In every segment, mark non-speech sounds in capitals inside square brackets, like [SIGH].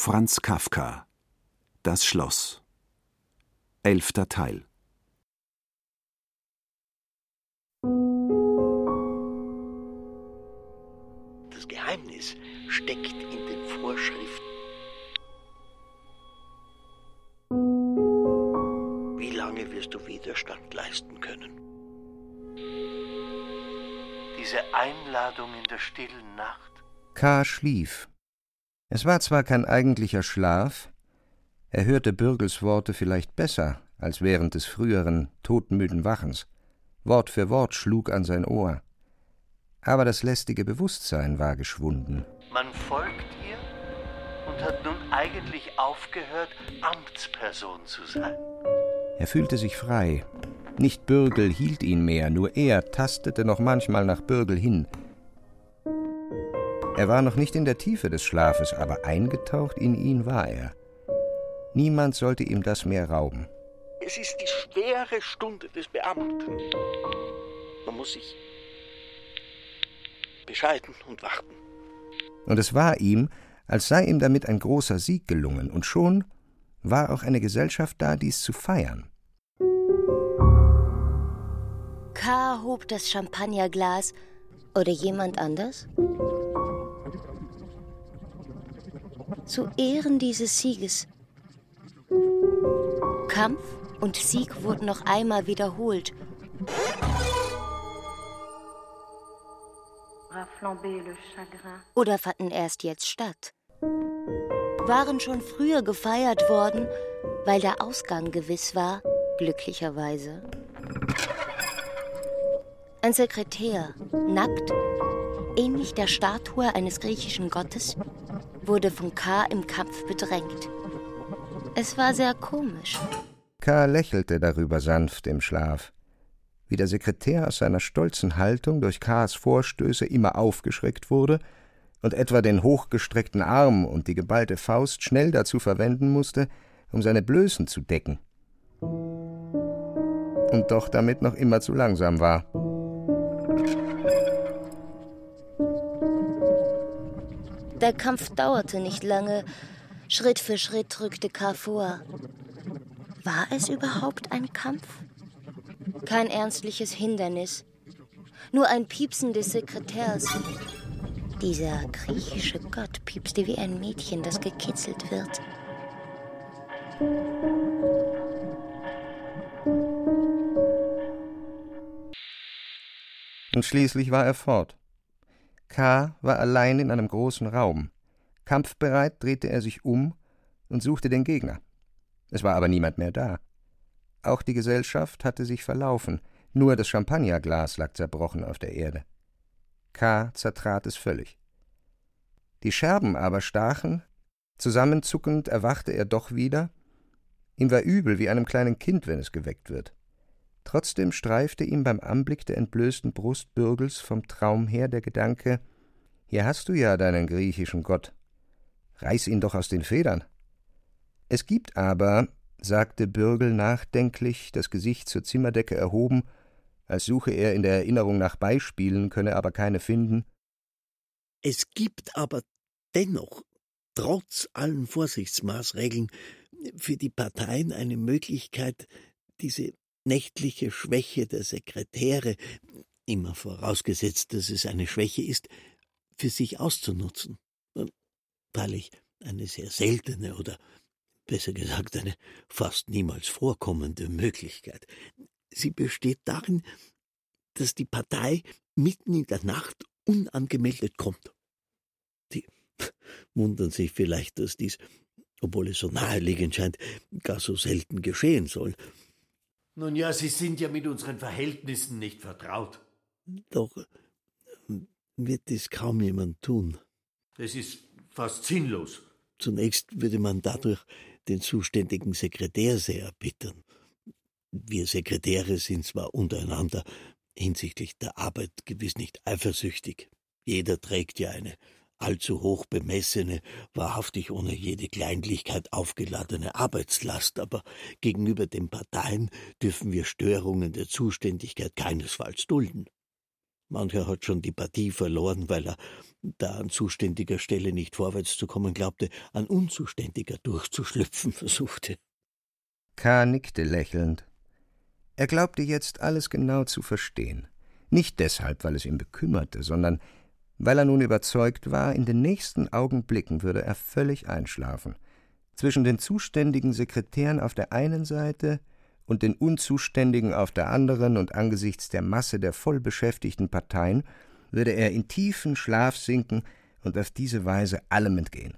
Franz Kafka Das Schloss Elfter Teil Das Geheimnis steckt in den Vorschriften. Wie lange wirst du Widerstand leisten können? Diese Einladung in der stillen Nacht. K. schlief. Es war zwar kein eigentlicher Schlaf, er hörte Bürgels Worte vielleicht besser als während des früheren, todmüden Wachens. Wort für Wort schlug an sein Ohr. Aber das lästige Bewusstsein war geschwunden. Man folgt ihr und hat nun eigentlich aufgehört, Amtsperson zu sein. Er fühlte sich frei. Nicht Bürgel hielt ihn mehr, nur er tastete noch manchmal nach Bürgel hin. Er war noch nicht in der Tiefe des Schlafes, aber eingetaucht in ihn war er. Niemand sollte ihm das mehr rauben. Es ist die schwere Stunde des Beamten. Man muss sich bescheiden und warten. Und es war ihm, als sei ihm damit ein großer Sieg gelungen, und schon war auch eine Gesellschaft da, dies zu feiern. K. hob das Champagnerglas. Oder jemand anders? Zu Ehren dieses Sieges. Kampf und Sieg wurden noch einmal wiederholt. Oder fanden erst jetzt statt? Waren schon früher gefeiert worden, weil der Ausgang gewiss war, glücklicherweise. Ein Sekretär, nackt, ähnlich der Statue eines griechischen Gottes, wurde von K. im Kampf bedrängt. Es war sehr komisch. K. lächelte darüber sanft im Schlaf. Wie der Sekretär aus seiner stolzen Haltung durch K.s Vorstöße immer aufgeschreckt wurde und etwa den hochgestreckten Arm und die geballte Faust schnell dazu verwenden musste, um seine Blößen zu decken. Und doch damit noch immer zu langsam war. Der Kampf dauerte nicht lange. Schritt für Schritt rückte K. vor. War es überhaupt ein Kampf? Kein ernstliches Hindernis. Nur ein Piepsen des Sekretärs. Dieser griechische Gott piepste wie ein Mädchen, das gekitzelt wird. Und schließlich war er fort. K. war allein in einem großen Raum. Kampfbereit drehte er sich um und suchte den Gegner. Es war aber niemand mehr da. Auch die Gesellschaft hatte sich verlaufen, nur das Champagnerglas lag zerbrochen auf der Erde. K. zertrat es völlig. Die Scherben aber stachen, zusammenzuckend erwachte er doch wieder. Ihm war übel wie einem kleinen Kind, wenn es geweckt wird. Trotzdem streifte ihm beim Anblick der entblößten Brust Bürgels vom Traum her der Gedanke: Hier hast du ja deinen griechischen Gott. Reiß ihn doch aus den Federn. Es gibt aber, sagte Bürgel nachdenklich, das Gesicht zur Zimmerdecke erhoben, als suche er in der Erinnerung nach Beispielen, könne aber keine finden. Es gibt aber dennoch, trotz allen Vorsichtsmaßregeln, für die Parteien eine Möglichkeit, diese nächtliche Schwäche der Sekretäre, immer vorausgesetzt, dass es eine Schwäche ist, für sich auszunutzen. Freilich eine sehr seltene oder besser gesagt eine fast niemals vorkommende Möglichkeit. Sie besteht darin, dass die Partei mitten in der Nacht unangemeldet kommt. Die [LAUGHS] wundern sich vielleicht, dass dies, obwohl es so naheliegend scheint, gar so selten geschehen soll. Nun ja, Sie sind ja mit unseren Verhältnissen nicht vertraut. Doch wird dies kaum jemand tun. Das ist fast sinnlos. Zunächst würde man dadurch den zuständigen Sekretär sehr erbittern. Wir Sekretäre sind zwar untereinander hinsichtlich der Arbeit gewiss nicht eifersüchtig. Jeder trägt ja eine allzu hoch bemessene, wahrhaftig ohne jede Kleinlichkeit aufgeladene Arbeitslast, aber gegenüber den Parteien dürfen wir Störungen der Zuständigkeit keinesfalls dulden. Mancher hat schon die Partie verloren, weil er, da an zuständiger Stelle nicht vorwärts zu kommen glaubte, an unzuständiger durchzuschlüpfen [LAUGHS] versuchte. K. nickte lächelnd. Er glaubte jetzt alles genau zu verstehen. Nicht deshalb, weil es ihn bekümmerte, sondern weil er nun überzeugt war, in den nächsten Augenblicken würde er völlig einschlafen. Zwischen den zuständigen Sekretären auf der einen Seite und den Unzuständigen auf der anderen und angesichts der Masse der vollbeschäftigten Parteien würde er in tiefen Schlaf sinken und auf diese Weise allem entgehen.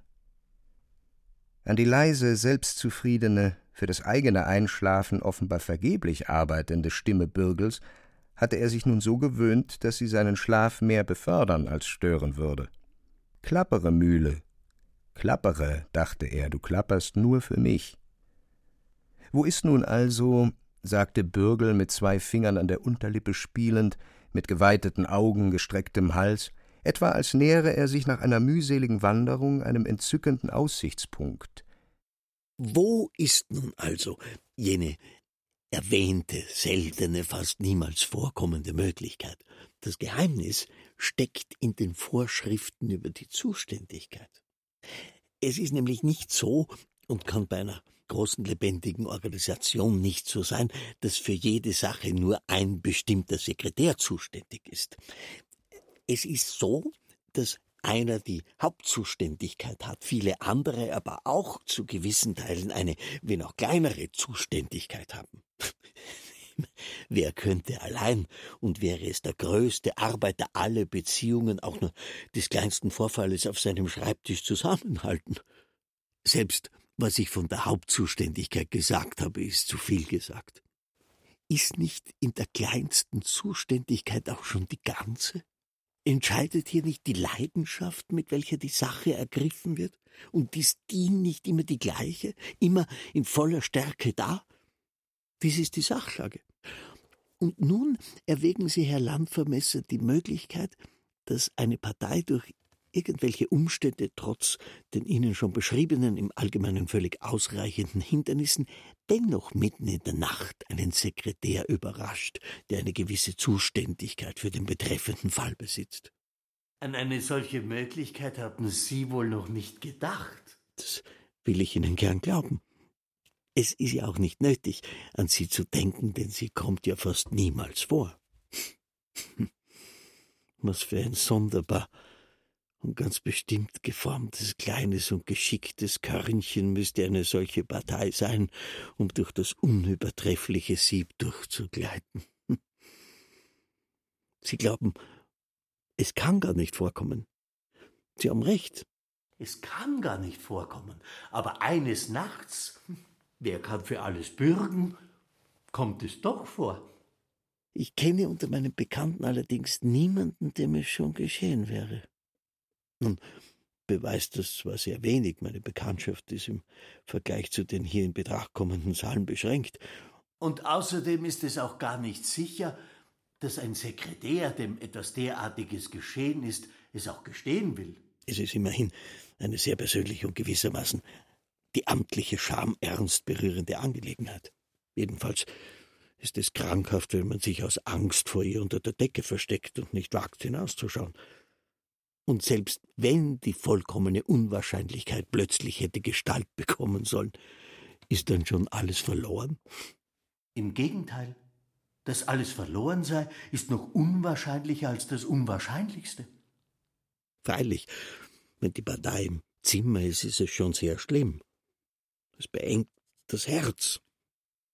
An die leise, selbstzufriedene, für das eigene Einschlafen offenbar vergeblich arbeitende Stimme Bürgels hatte er sich nun so gewöhnt, dass sie seinen Schlaf mehr befördern als stören würde. Klappere, Mühle. Klappere, dachte er, du klapperst nur für mich. Wo ist nun also, sagte Bürgel mit zwei Fingern an der Unterlippe spielend, mit geweiteten Augen, gestrecktem Hals, etwa als nähere er sich nach einer mühseligen Wanderung einem entzückenden Aussichtspunkt. Wo ist nun also jene erwähnte, seltene, fast niemals vorkommende Möglichkeit? Das Geheimnis steckt in den Vorschriften über die Zuständigkeit. Es ist nämlich nicht so und kann bei einer großen lebendigen Organisation nicht so sein, dass für jede Sache nur ein bestimmter Sekretär zuständig ist. Es ist so, dass einer die Hauptzuständigkeit hat, viele andere aber auch zu gewissen Teilen eine, wenn auch kleinere Zuständigkeit haben. [LAUGHS] Wer könnte allein und wäre es der größte Arbeiter alle Beziehungen auch nur des kleinsten Vorfalles auf seinem Schreibtisch zusammenhalten? Selbst was ich von der Hauptzuständigkeit gesagt habe, ist zu viel gesagt. Ist nicht in der kleinsten Zuständigkeit auch schon die ganze? Entscheidet hier nicht die Leidenschaft, mit welcher die Sache ergriffen wird? Und ist die nicht immer die gleiche, immer in voller Stärke da? Dies ist die Sachlage. Und nun erwägen Sie, Herr Landvermesser, die Möglichkeit, dass eine Partei durch irgendwelche Umstände trotz den Ihnen schon beschriebenen, im Allgemeinen völlig ausreichenden Hindernissen dennoch mitten in der Nacht einen Sekretär überrascht, der eine gewisse Zuständigkeit für den betreffenden Fall besitzt. An eine solche Möglichkeit haben Sie wohl noch nicht gedacht. Das will ich Ihnen gern glauben. Es ist ja auch nicht nötig, an sie zu denken, denn sie kommt ja fast niemals vor. [LAUGHS] Was für ein sonderbar und ganz bestimmt geformtes, kleines und geschicktes Körnchen müsste eine solche Partei sein, um durch das unübertreffliche Sieb durchzugleiten. [LAUGHS] Sie glauben, es kann gar nicht vorkommen. Sie haben recht. Es kann gar nicht vorkommen, aber eines Nachts, wer kann für alles bürgen, kommt es doch vor. Ich kenne unter meinen Bekannten allerdings niemanden, dem es schon geschehen wäre. Nun beweist das zwar sehr wenig, meine Bekanntschaft ist im Vergleich zu den hier in Betracht kommenden Zahlen beschränkt. Und außerdem ist es auch gar nicht sicher, dass ein Sekretär, dem etwas derartiges geschehen ist, es auch gestehen will. Es ist immerhin eine sehr persönliche und gewissermaßen die amtliche Scham ernst berührende Angelegenheit. Jedenfalls ist es krankhaft, wenn man sich aus Angst vor ihr unter der Decke versteckt und nicht wagt hinauszuschauen. Und selbst wenn die vollkommene Unwahrscheinlichkeit plötzlich hätte Gestalt bekommen sollen, ist dann schon alles verloren? Im Gegenteil, dass alles verloren sei, ist noch unwahrscheinlicher als das Unwahrscheinlichste. Freilich, wenn die Partei im Zimmer ist, ist es schon sehr schlimm. Es beengt das Herz.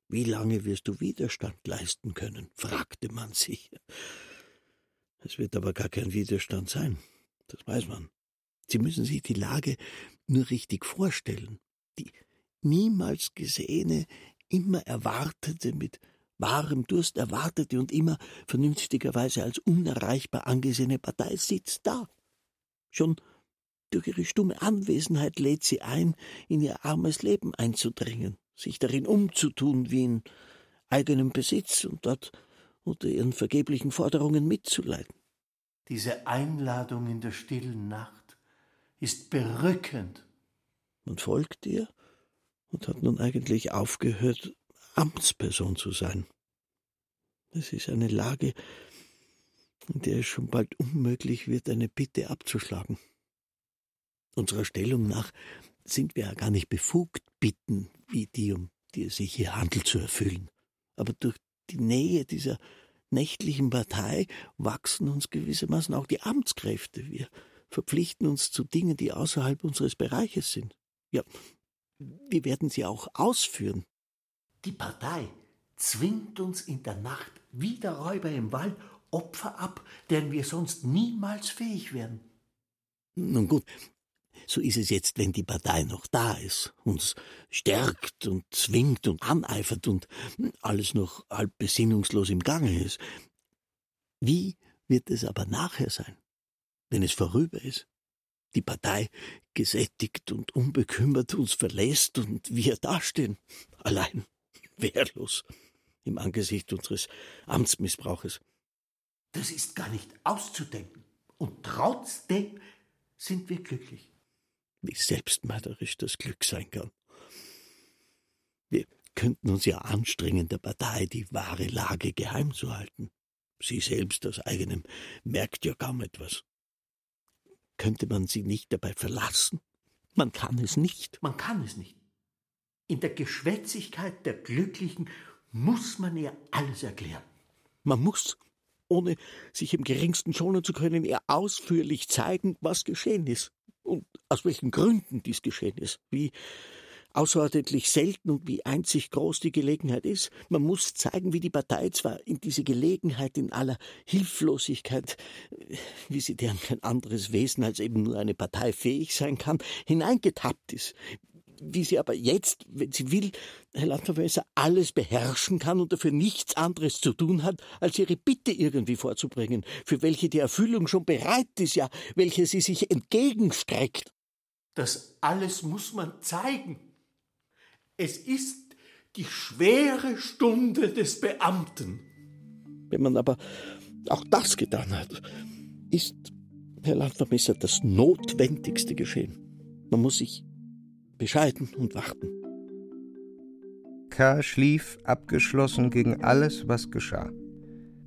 Wie lange wirst du Widerstand leisten können? fragte man sich. Es wird aber gar kein Widerstand sein. Das weiß man. Sie müssen sich die Lage nur richtig vorstellen. Die niemals gesehene, immer erwartete, mit wahrem Durst erwartete und immer vernünftigerweise als unerreichbar angesehene Partei sitzt da. Schon durch ihre stumme Anwesenheit lädt sie ein, in ihr armes Leben einzudringen, sich darin umzutun wie in eigenem Besitz und dort unter ihren vergeblichen Forderungen mitzuleiden. Diese Einladung in der stillen Nacht ist berückend. Man folgt ihr und hat nun eigentlich aufgehört, Amtsperson zu sein. Es ist eine Lage, in der es schon bald unmöglich wird, eine Bitte abzuschlagen. Unserer Stellung nach sind wir ja gar nicht befugt, Bitten wie die, um die es sich hier handelt, zu erfüllen. Aber durch die Nähe dieser nächtlichen Partei wachsen uns gewissermaßen auch die Amtskräfte. Wir verpflichten uns zu Dingen, die außerhalb unseres Bereiches sind. Ja, wir werden sie auch ausführen. Die Partei zwingt uns in der Nacht wie der Räuber im Wald Opfer ab, deren wir sonst niemals fähig wären. Nun gut, so ist es jetzt, wenn die Partei noch da ist, uns stärkt und zwingt und aneifert und alles noch halb besinnungslos im Gange ist. Wie wird es aber nachher sein, wenn es vorüber ist? Die Partei gesättigt und unbekümmert uns verlässt und wir dastehen, allein, [LAUGHS] wehrlos, im Angesicht unseres Amtsmissbrauches. Das ist gar nicht auszudenken. Und trotzdem sind wir glücklich wie selbstmörderisch das Glück sein kann. Wir könnten uns ja anstrengen, der Partei die wahre Lage geheim zu halten. Sie selbst aus eigenem merkt ja kaum etwas. Könnte man sie nicht dabei verlassen? Man kann es nicht. Man kann es nicht. In der Geschwätzigkeit der Glücklichen muss man ihr alles erklären. Man muss, ohne sich im geringsten schonen zu können, ihr ausführlich zeigen, was geschehen ist und aus welchen Gründen dies geschehen ist, wie außerordentlich selten und wie einzig groß die Gelegenheit ist. Man muss zeigen, wie die Partei zwar in diese Gelegenheit in aller Hilflosigkeit, wie sie deren kein anderes Wesen als eben nur eine Partei fähig sein kann, hineingetappt ist, wie sie aber jetzt, wenn sie will, Herr Landvermesser, alles beherrschen kann und dafür nichts anderes zu tun hat, als ihre Bitte irgendwie vorzubringen, für welche die Erfüllung schon bereit ist, ja, welche sie sich entgegenstreckt. Das alles muss man zeigen. Es ist die schwere Stunde des Beamten. Wenn man aber auch das getan hat, ist, Herr Landvermesser, das Notwendigste geschehen. Man muss sich bescheiden und warten. K. schlief abgeschlossen gegen alles, was geschah.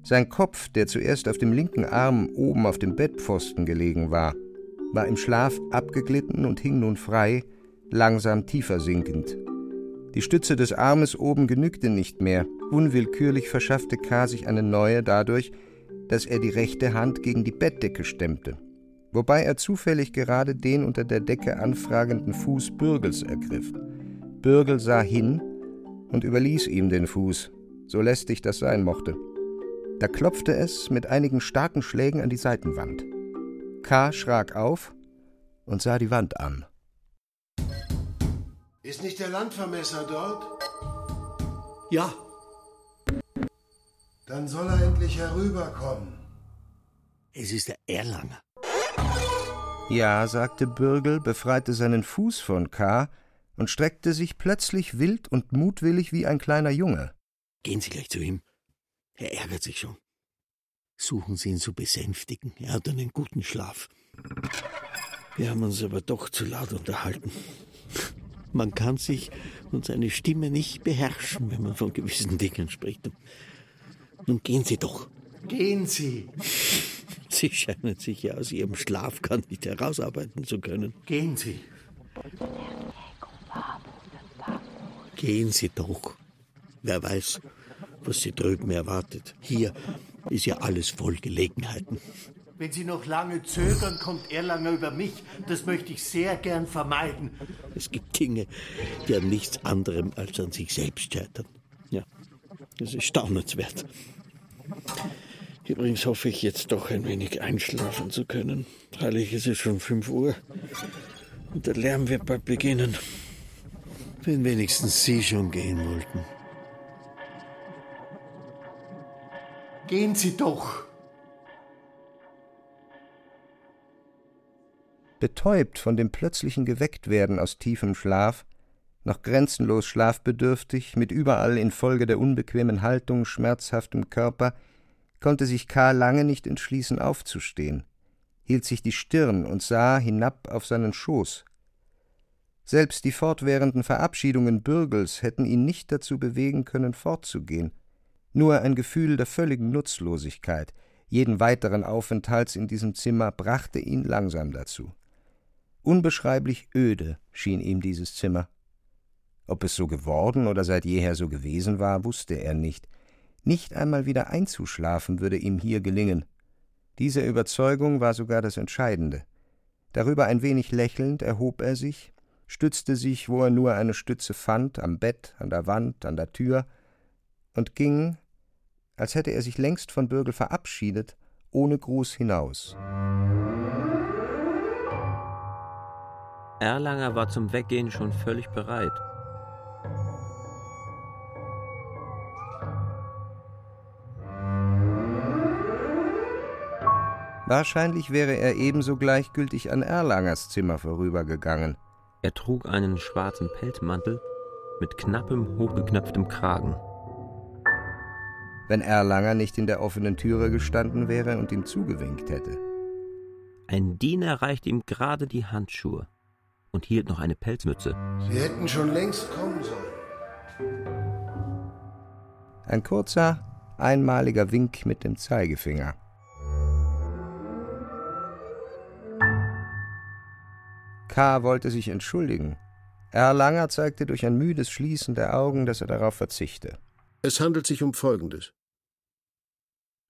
Sein Kopf, der zuerst auf dem linken Arm oben auf dem Bettpfosten gelegen war, war im Schlaf abgeglitten und hing nun frei, langsam tiefer sinkend. Die Stütze des Armes oben genügte nicht mehr. Unwillkürlich verschaffte K. sich eine neue dadurch, dass er die rechte Hand gegen die Bettdecke stemmte wobei er zufällig gerade den unter der Decke anfragenden Fuß Bürgels ergriff. Bürgel sah hin und überließ ihm den Fuß, so lästig das sein mochte. Da klopfte es mit einigen starken Schlägen an die Seitenwand. K. schrak auf und sah die Wand an. Ist nicht der Landvermesser dort? Ja. Dann soll er endlich herüberkommen. Es ist der Erlanger. Ja, sagte Bürgel, befreite seinen Fuß von K. und streckte sich plötzlich wild und mutwillig wie ein kleiner Junge. Gehen Sie gleich zu ihm. Er ärgert sich schon. Suchen Sie ihn zu besänftigen. Er hat einen guten Schlaf. Wir haben uns aber doch zu laut unterhalten. Man kann sich und seine Stimme nicht beherrschen, wenn man von gewissen Dingen spricht. Nun gehen Sie doch. Gehen Sie. Sie scheinen sich ja aus Ihrem Schlaf gar nicht herausarbeiten zu können. Gehen Sie. Gehen Sie doch. Wer weiß, was Sie drüben erwartet. Hier ist ja alles voll Gelegenheiten. Wenn Sie noch lange zögern, kommt Erlanger über mich. Das möchte ich sehr gern vermeiden. Es gibt Dinge, die an nichts anderem als an sich selbst scheitern. Ja, das ist staunenswert. Übrigens hoffe ich jetzt doch ein wenig einschlafen zu können. Freilich ist es schon fünf Uhr und der Lärm wird bald beginnen. Wenn wenigstens Sie schon gehen wollten. Gehen Sie doch. Betäubt von dem plötzlichen Gewecktwerden aus tiefem Schlaf, noch grenzenlos schlafbedürftig, mit überall infolge der unbequemen Haltung schmerzhaftem Körper, konnte sich Karl lange nicht entschließen, aufzustehen, hielt sich die Stirn und sah hinab auf seinen Schoß. Selbst die fortwährenden Verabschiedungen Bürgels hätten ihn nicht dazu bewegen können, fortzugehen. Nur ein Gefühl der völligen Nutzlosigkeit, jeden weiteren Aufenthalts in diesem Zimmer brachte ihn langsam dazu. Unbeschreiblich öde schien ihm dieses Zimmer. Ob es so geworden oder seit jeher so gewesen war, wusste er nicht. Nicht einmal wieder einzuschlafen würde ihm hier gelingen. Diese Überzeugung war sogar das Entscheidende. Darüber ein wenig lächelnd erhob er sich, stützte sich, wo er nur eine Stütze fand, am Bett, an der Wand, an der Tür, und ging, als hätte er sich längst von Bürgel verabschiedet, ohne Gruß hinaus. Erlanger war zum Weggehen schon völlig bereit. Wahrscheinlich wäre er ebenso gleichgültig an Erlangers Zimmer vorübergegangen. Er trug einen schwarzen Pelzmantel mit knappem, hochgeknöpftem Kragen. Wenn Erlanger nicht in der offenen Türe gestanden wäre und ihm zugewinkt hätte. Ein Diener reichte ihm gerade die Handschuhe und hielt noch eine Pelzmütze. Sie hätten schon längst kommen sollen. Ein kurzer, einmaliger Wink mit dem Zeigefinger. K. wollte sich entschuldigen. Erlanger zeigte durch ein müdes Schließen der Augen, dass er darauf verzichte. Es handelt sich um Folgendes.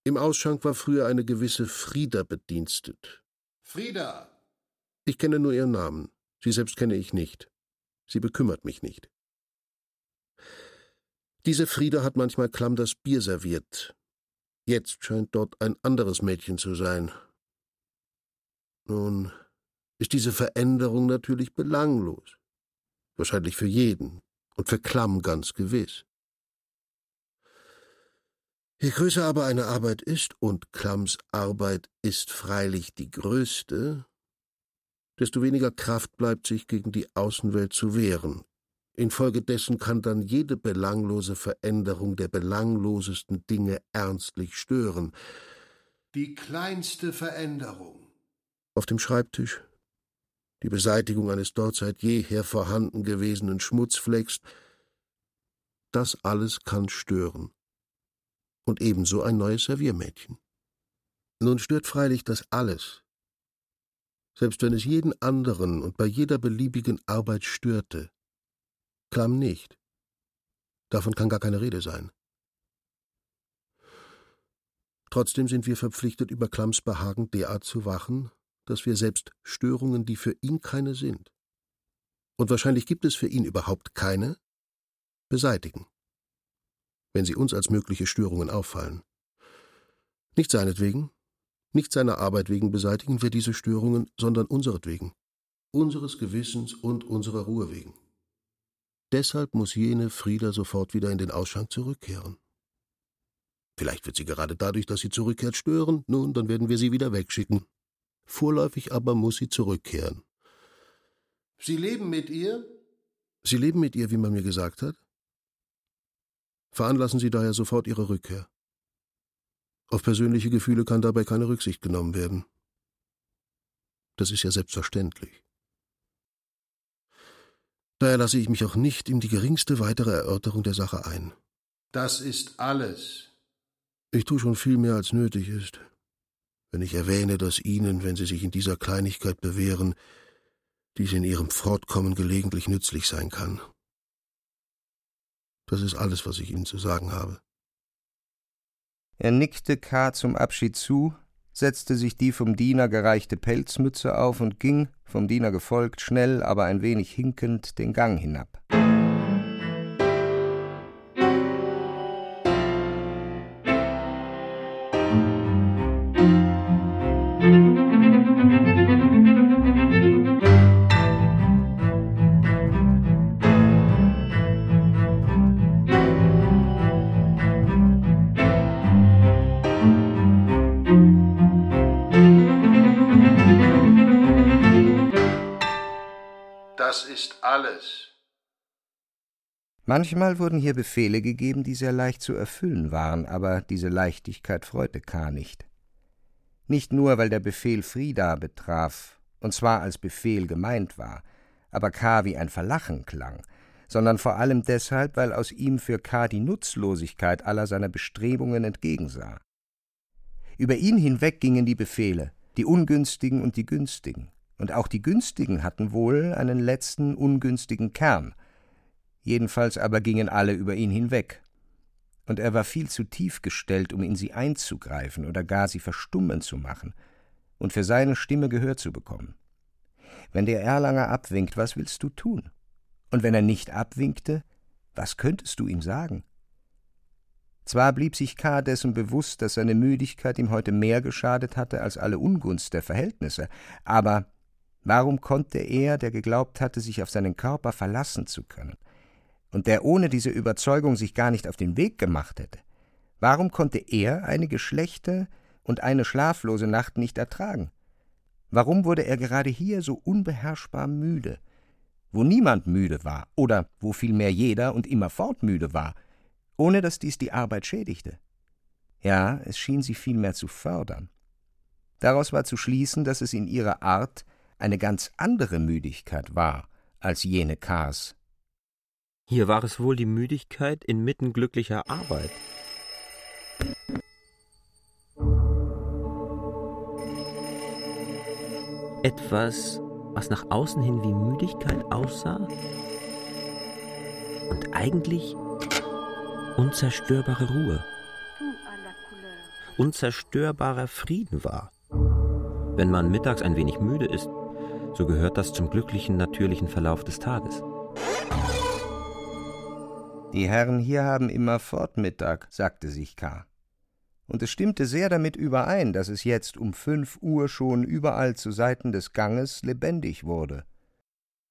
Im Ausschank war früher eine gewisse Frieda bedienstet. Frieda! Ich kenne nur ihren Namen. Sie selbst kenne ich nicht. Sie bekümmert mich nicht. Diese Frieda hat manchmal klamm das Bier serviert. Jetzt scheint dort ein anderes Mädchen zu sein. Nun ist diese Veränderung natürlich belanglos. Wahrscheinlich für jeden und für Klamm ganz gewiss. Je größer aber eine Arbeit ist, und Klamms Arbeit ist freilich die größte, desto weniger Kraft bleibt sich gegen die Außenwelt zu wehren. Infolgedessen kann dann jede belanglose Veränderung der belanglosesten Dinge ernstlich stören. Die kleinste Veränderung. Auf dem Schreibtisch, die Beseitigung eines dort seit jeher vorhanden gewesenen Schmutzflecks, das alles kann stören und ebenso ein neues Serviermädchen. Nun stört freilich das alles, selbst wenn es jeden anderen und bei jeder beliebigen Arbeit störte. Klamm nicht. Davon kann gar keine Rede sein. Trotzdem sind wir verpflichtet, über Klamms Behagen derart zu wachen, dass wir selbst Störungen, die für ihn keine sind, und wahrscheinlich gibt es für ihn überhaupt keine, beseitigen wenn sie uns als mögliche Störungen auffallen. Nicht seinetwegen, nicht seiner Arbeit wegen beseitigen wir diese Störungen, sondern unseretwegen, unseres Gewissens und unserer Ruhe wegen. Deshalb muss jene Frieda sofort wieder in den Ausschank zurückkehren. Vielleicht wird sie gerade dadurch, dass sie zurückkehrt, stören, nun, dann werden wir sie wieder wegschicken. Vorläufig aber muss sie zurückkehren. Sie leben mit ihr? Sie leben mit ihr, wie man mir gesagt hat? Veranlassen Sie daher sofort Ihre Rückkehr. Auf persönliche Gefühle kann dabei keine Rücksicht genommen werden. Das ist ja selbstverständlich. Daher lasse ich mich auch nicht in die geringste weitere Erörterung der Sache ein. Das ist alles. Ich tue schon viel mehr, als nötig ist, wenn ich erwähne, dass Ihnen, wenn Sie sich in dieser Kleinigkeit bewähren, dies in Ihrem Fortkommen gelegentlich nützlich sein kann. Das ist alles, was ich Ihnen zu sagen habe. Er nickte K. zum Abschied zu, setzte sich die vom Diener gereichte Pelzmütze auf und ging, vom Diener gefolgt, schnell, aber ein wenig hinkend, den Gang hinab. Manchmal wurden hier Befehle gegeben, die sehr leicht zu erfüllen waren, aber diese Leichtigkeit freute K. nicht. Nicht nur, weil der Befehl Frieda betraf, und zwar als Befehl gemeint war, aber K. wie ein Verlachen klang, sondern vor allem deshalb, weil aus ihm für K. die Nutzlosigkeit aller seiner Bestrebungen entgegensah. Über ihn hinweg gingen die Befehle, die ungünstigen und die günstigen. Und auch die günstigen hatten wohl einen letzten ungünstigen Kern. Jedenfalls aber gingen alle über ihn hinweg. Und er war viel zu tief gestellt, um in sie einzugreifen oder gar sie verstummen zu machen und für seine Stimme Gehör zu bekommen. Wenn der Erlanger abwinkt, was willst du tun? Und wenn er nicht abwinkte, was könntest du ihm sagen? Zwar blieb sich K. dessen bewusst, dass seine Müdigkeit ihm heute mehr geschadet hatte als alle Ungunst der Verhältnisse, aber warum konnte er, der geglaubt hatte, sich auf seinen Körper verlassen zu können, und der ohne diese Überzeugung sich gar nicht auf den Weg gemacht hätte, warum konnte er eine geschlechte und eine schlaflose Nacht nicht ertragen? Warum wurde er gerade hier so unbeherrschbar müde, wo niemand müde war, oder wo vielmehr jeder und immerfort müde war, ohne dass dies die Arbeit schädigte. Ja, es schien sie vielmehr zu fördern. Daraus war zu schließen, dass es in ihrer Art eine ganz andere Müdigkeit war als jene Kars. Hier war es wohl die Müdigkeit inmitten glücklicher Arbeit. Etwas, was nach außen hin wie Müdigkeit aussah und eigentlich unzerstörbare Ruhe, unzerstörbarer Frieden war. Wenn man mittags ein wenig müde ist, so gehört das zum glücklichen natürlichen Verlauf des Tages. Die Herren hier haben immer Fortmittag, sagte sich K. Und es stimmte sehr damit überein, dass es jetzt um fünf Uhr schon überall zu Seiten des Ganges lebendig wurde.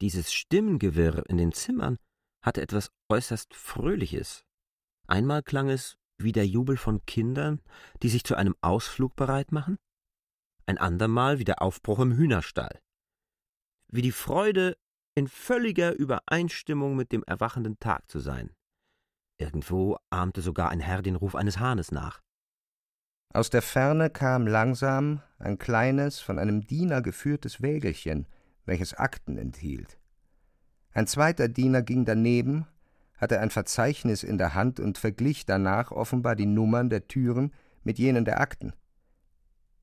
Dieses Stimmengewirr in den Zimmern hatte etwas äußerst Fröhliches. Einmal klang es wie der Jubel von Kindern, die sich zu einem Ausflug bereit machen, ein andermal wie der Aufbruch im Hühnerstall, wie die Freude, in völliger Übereinstimmung mit dem erwachenden Tag zu sein. Irgendwo ahmte sogar ein Herr den Ruf eines Hahnes nach. Aus der Ferne kam langsam ein kleines, von einem Diener geführtes Wägelchen, welches Akten enthielt. Ein zweiter Diener ging daneben hatte ein Verzeichnis in der Hand und verglich danach offenbar die Nummern der Türen mit jenen der Akten.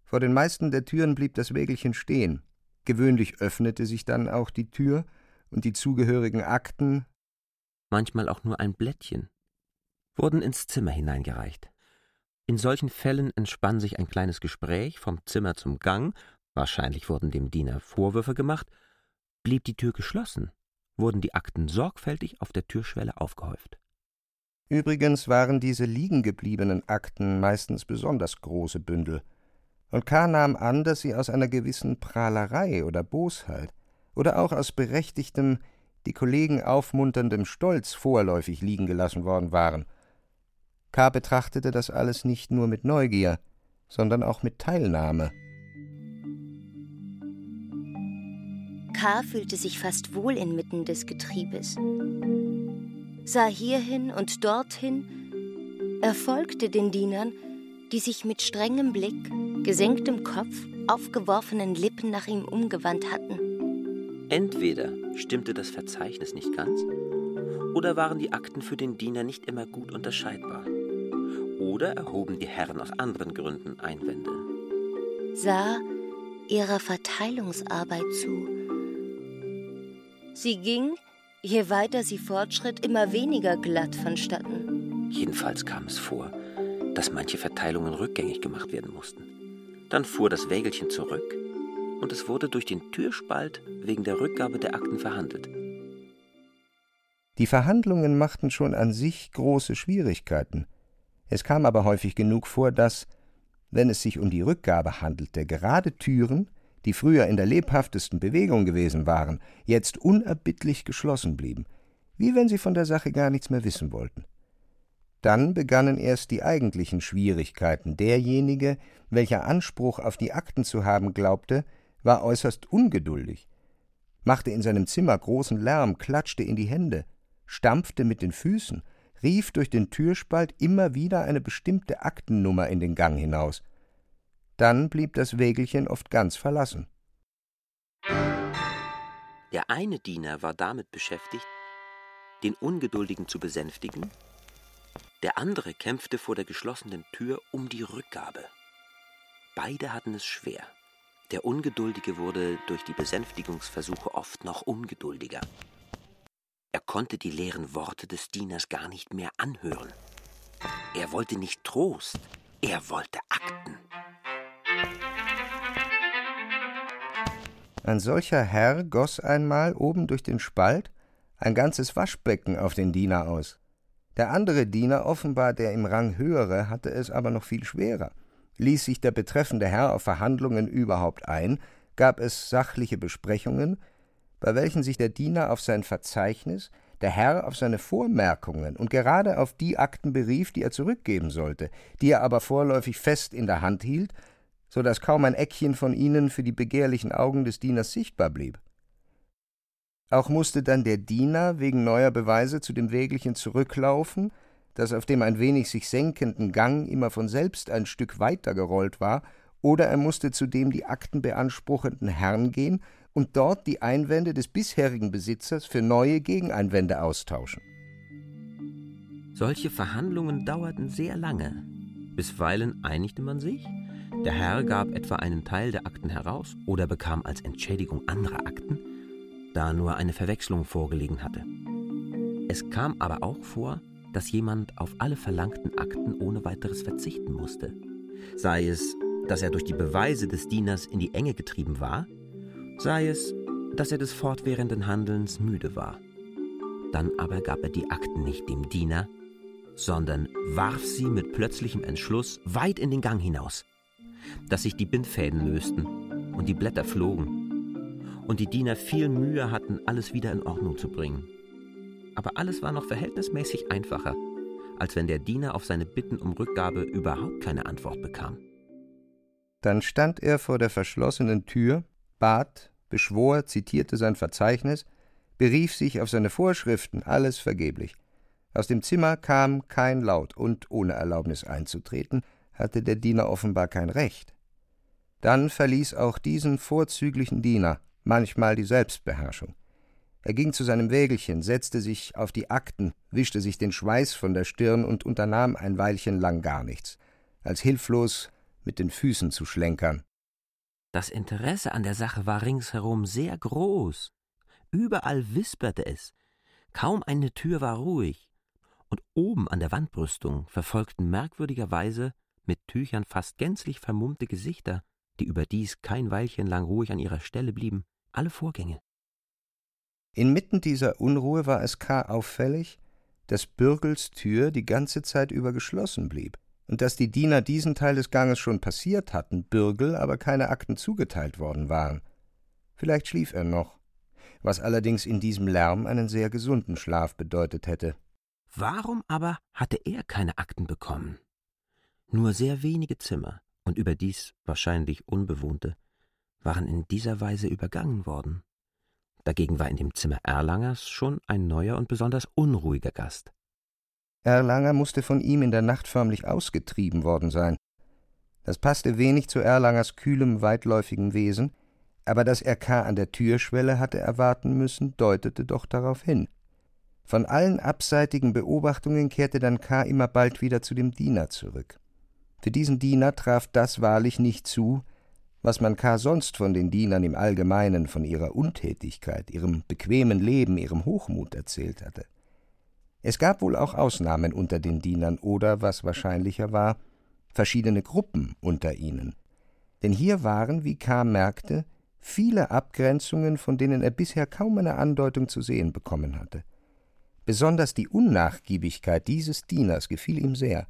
Vor den meisten der Türen blieb das Wägelchen stehen. Gewöhnlich öffnete sich dann auch die Tür und die zugehörigen Akten, manchmal auch nur ein Blättchen, wurden ins Zimmer hineingereicht. In solchen Fällen entspann sich ein kleines Gespräch vom Zimmer zum Gang, wahrscheinlich wurden dem Diener Vorwürfe gemacht, blieb die Tür geschlossen, wurden die Akten sorgfältig auf der Türschwelle aufgehäuft. Übrigens waren diese liegengebliebenen Akten meistens besonders große Bündel, und K. nahm an, dass sie aus einer gewissen Prahlerei oder Bosheit oder auch aus berechtigtem, die Kollegen aufmunterndem Stolz vorläufig liegen gelassen worden waren. K. betrachtete das alles nicht nur mit Neugier, sondern auch mit Teilnahme. K. fühlte sich fast wohl inmitten des Getriebes, sah hierhin und dorthin, er folgte den Dienern, die sich mit strengem Blick, gesenktem Kopf, aufgeworfenen Lippen nach ihm umgewandt hatten. Entweder stimmte das Verzeichnis nicht ganz, oder waren die Akten für den Diener nicht immer gut unterscheidbar, oder erhoben die Herren aus anderen Gründen Einwände. Sah ihrer Verteilungsarbeit zu, Sie ging, je weiter sie fortschritt, immer weniger glatt vonstatten. Jedenfalls kam es vor, dass manche Verteilungen rückgängig gemacht werden mussten. Dann fuhr das Wägelchen zurück und es wurde durch den Türspalt wegen der Rückgabe der Akten verhandelt. Die Verhandlungen machten schon an sich große Schwierigkeiten. Es kam aber häufig genug vor, dass, wenn es sich um die Rückgabe handelte, gerade Türen, die früher in der lebhaftesten Bewegung gewesen waren, jetzt unerbittlich geschlossen blieben, wie wenn sie von der Sache gar nichts mehr wissen wollten. Dann begannen erst die eigentlichen Schwierigkeiten. Derjenige, welcher Anspruch auf die Akten zu haben glaubte, war äußerst ungeduldig, machte in seinem Zimmer großen Lärm, klatschte in die Hände, stampfte mit den Füßen, rief durch den Türspalt immer wieder eine bestimmte Aktennummer in den Gang hinaus – dann blieb das Wägelchen oft ganz verlassen. Der eine Diener war damit beschäftigt, den Ungeduldigen zu besänftigen, der andere kämpfte vor der geschlossenen Tür um die Rückgabe. Beide hatten es schwer. Der Ungeduldige wurde durch die Besänftigungsversuche oft noch ungeduldiger. Er konnte die leeren Worte des Dieners gar nicht mehr anhören. Er wollte nicht Trost, er wollte Akten. Ein solcher Herr goss einmal oben durch den Spalt ein ganzes Waschbecken auf den Diener aus. Der andere Diener, offenbar der im Rang höhere, hatte es aber noch viel schwerer. Ließ sich der betreffende Herr auf Verhandlungen überhaupt ein, gab es sachliche Besprechungen, bei welchen sich der Diener auf sein Verzeichnis, der Herr auf seine Vormerkungen und gerade auf die Akten berief, die er zurückgeben sollte, die er aber vorläufig fest in der Hand hielt, so dass kaum ein Eckchen von ihnen für die begehrlichen Augen des Dieners sichtbar blieb. Auch musste dann der Diener wegen neuer Beweise zu dem Wägelchen zurücklaufen, das auf dem ein wenig sich senkenden Gang immer von selbst ein Stück weiter gerollt war, oder er musste zu dem die Akten beanspruchenden Herrn gehen und dort die Einwände des bisherigen Besitzers für neue Gegeneinwände austauschen. Solche Verhandlungen dauerten sehr lange. Bisweilen einigte man sich, der Herr gab etwa einen Teil der Akten heraus oder bekam als Entschädigung andere Akten, da nur eine Verwechslung vorgelegen hatte. Es kam aber auch vor, dass jemand auf alle verlangten Akten ohne weiteres verzichten musste. Sei es, dass er durch die Beweise des Dieners in die Enge getrieben war, sei es, dass er des fortwährenden Handelns müde war. Dann aber gab er die Akten nicht dem Diener, sondern warf sie mit plötzlichem Entschluss weit in den Gang hinaus, dass sich die Bindfäden lösten und die Blätter flogen und die Diener viel Mühe hatten, alles wieder in Ordnung zu bringen. Aber alles war noch verhältnismäßig einfacher, als wenn der Diener auf seine Bitten um Rückgabe überhaupt keine Antwort bekam. Dann stand er vor der verschlossenen Tür bat, beschwor, zitierte sein Verzeichnis, berief sich auf seine Vorschriften, alles vergeblich. Aus dem Zimmer kam kein Laut, und ohne Erlaubnis einzutreten, hatte der Diener offenbar kein Recht. Dann verließ auch diesen vorzüglichen Diener manchmal die Selbstbeherrschung. Er ging zu seinem Wägelchen, setzte sich auf die Akten, wischte sich den Schweiß von der Stirn und unternahm ein Weilchen lang gar nichts, als hilflos mit den Füßen zu schlenkern. Das Interesse an der Sache war ringsherum sehr groß. Überall wisperte es. Kaum eine Tür war ruhig. Und oben an der Wandbrüstung verfolgten merkwürdigerweise mit Tüchern fast gänzlich vermummte Gesichter, die überdies kein Weilchen lang ruhig an ihrer Stelle blieben, alle Vorgänge. Inmitten dieser Unruhe war es K. auffällig, dass Bürgels Tür die ganze Zeit über geschlossen blieb und dass die Diener diesen Teil des Ganges schon passiert hatten, Bürgel aber keine Akten zugeteilt worden waren. Vielleicht schlief er noch, was allerdings in diesem Lärm einen sehr gesunden Schlaf bedeutet hätte. Warum aber hatte er keine Akten bekommen? Nur sehr wenige Zimmer, und überdies wahrscheinlich unbewohnte, waren in dieser Weise übergangen worden. Dagegen war in dem Zimmer Erlangers schon ein neuer und besonders unruhiger Gast. Erlanger musste von ihm in der Nacht förmlich ausgetrieben worden sein. Das passte wenig zu Erlangers kühlem, weitläufigem Wesen, aber dass er K. an der Türschwelle hatte erwarten müssen, deutete doch darauf hin. Von allen abseitigen Beobachtungen kehrte dann K. immer bald wieder zu dem Diener zurück. Für diesen Diener traf das wahrlich nicht zu, was man K. sonst von den Dienern im Allgemeinen, von ihrer Untätigkeit, ihrem bequemen Leben, ihrem Hochmut erzählt hatte. Es gab wohl auch Ausnahmen unter den Dienern oder, was wahrscheinlicher war, verschiedene Gruppen unter ihnen. Denn hier waren, wie K. merkte, viele Abgrenzungen, von denen er bisher kaum eine Andeutung zu sehen bekommen hatte. Besonders die Unnachgiebigkeit dieses Dieners gefiel ihm sehr.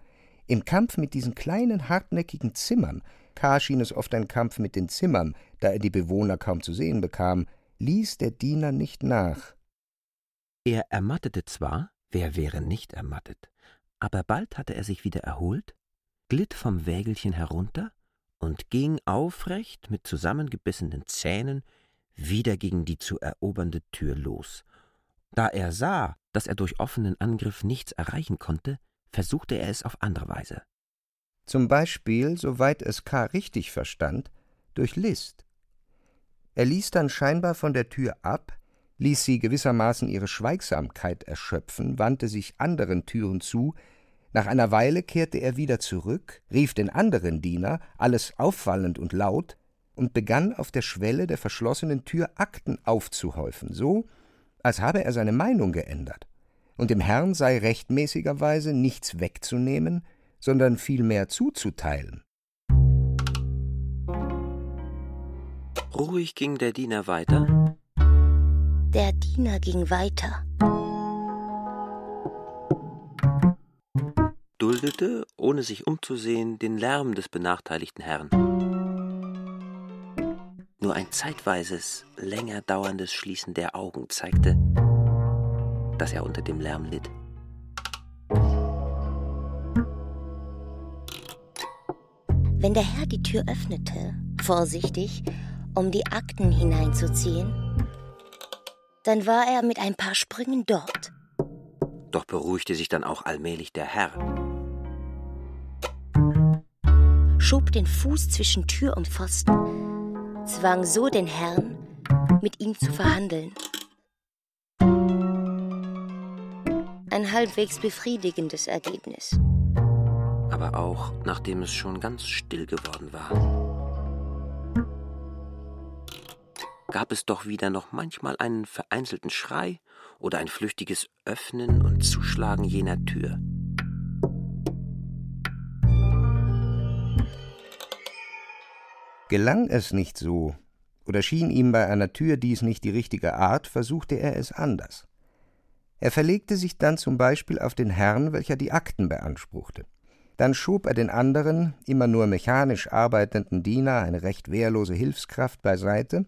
Im Kampf mit diesen kleinen, hartnäckigen Zimmern, K. schien es oft ein Kampf mit den Zimmern, da er die Bewohner kaum zu sehen bekam, ließ der Diener nicht nach. Er ermattete zwar, Wer wäre nicht ermattet? Aber bald hatte er sich wieder erholt, glitt vom Wägelchen herunter und ging aufrecht mit zusammengebissenen Zähnen wieder gegen die zu erobernde Tür los. Da er sah, dass er durch offenen Angriff nichts erreichen konnte, versuchte er es auf andere Weise. Zum Beispiel, soweit es K. richtig verstand, durch List. Er ließ dann scheinbar von der Tür ab, ließ sie gewissermaßen ihre Schweigsamkeit erschöpfen, wandte sich anderen Türen zu, Nach einer Weile kehrte er wieder zurück, rief den anderen Diener, alles auffallend und laut, und begann auf der Schwelle der verschlossenen Tür Akten aufzuhäufen, so, als habe er seine Meinung geändert, und dem Herrn sei rechtmäßigerweise nichts wegzunehmen, sondern vielmehr zuzuteilen. Ruhig ging der Diener weiter. Der Diener ging weiter. Duldete, ohne sich umzusehen, den Lärm des benachteiligten Herrn. Nur ein zeitweises, länger dauerndes Schließen der Augen zeigte, dass er unter dem Lärm litt. Wenn der Herr die Tür öffnete, vorsichtig, um die Akten hineinzuziehen, dann war er mit ein paar Sprüngen dort. Doch beruhigte sich dann auch allmählich der Herr. Schob den Fuß zwischen Tür und Pfosten, zwang so den Herrn, mit ihm zu verhandeln. Ein halbwegs befriedigendes Ergebnis. Aber auch nachdem es schon ganz still geworden war. Gab es doch wieder noch manchmal einen vereinzelten Schrei oder ein flüchtiges Öffnen und Zuschlagen jener Tür. Gelang es nicht so, oder schien ihm bei einer Tür dies nicht die richtige Art, versuchte er es anders. Er verlegte sich dann zum Beispiel auf den Herrn, welcher die Akten beanspruchte. Dann schob er den anderen, immer nur mechanisch arbeitenden Diener, eine recht wehrlose Hilfskraft, beiseite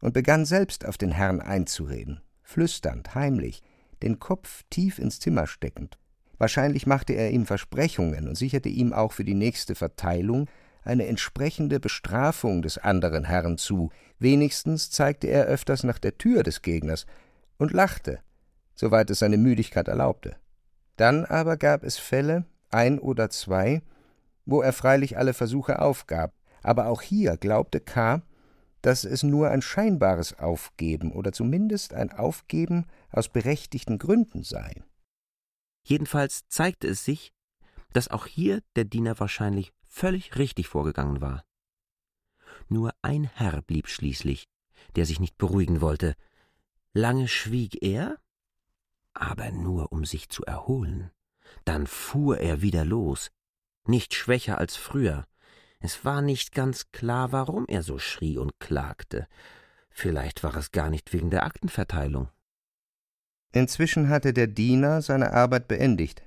und begann selbst auf den Herrn einzureden, flüsternd, heimlich, den Kopf tief ins Zimmer steckend. Wahrscheinlich machte er ihm Versprechungen und sicherte ihm auch für die nächste Verteilung eine entsprechende Bestrafung des anderen Herrn zu, wenigstens zeigte er öfters nach der Tür des Gegners und lachte, soweit es seine Müdigkeit erlaubte. Dann aber gab es Fälle, ein oder zwei, wo er freilich alle Versuche aufgab, aber auch hier glaubte K., dass es nur ein scheinbares Aufgeben oder zumindest ein Aufgeben aus berechtigten Gründen sei. Jedenfalls zeigte es sich, dass auch hier der Diener wahrscheinlich völlig richtig vorgegangen war. Nur ein Herr blieb schließlich, der sich nicht beruhigen wollte. Lange schwieg er, aber nur um sich zu erholen. Dann fuhr er wieder los, nicht schwächer als früher, es war nicht ganz klar, warum er so schrie und klagte. Vielleicht war es gar nicht wegen der Aktenverteilung. Inzwischen hatte der Diener seine Arbeit beendigt.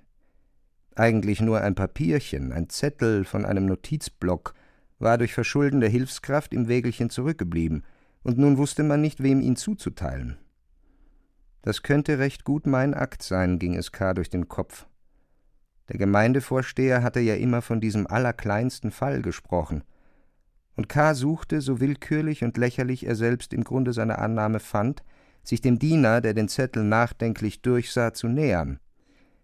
Eigentlich nur ein Papierchen, ein Zettel von einem Notizblock, war durch Verschulden der Hilfskraft im Wägelchen zurückgeblieben, und nun wusste man nicht, wem ihn zuzuteilen. Das könnte recht gut mein Akt sein, ging es K. durch den Kopf. Der Gemeindevorsteher hatte ja immer von diesem allerkleinsten Fall gesprochen. Und K. suchte, so willkürlich und lächerlich er selbst im Grunde seine Annahme fand, sich dem Diener, der den Zettel nachdenklich durchsah, zu nähern.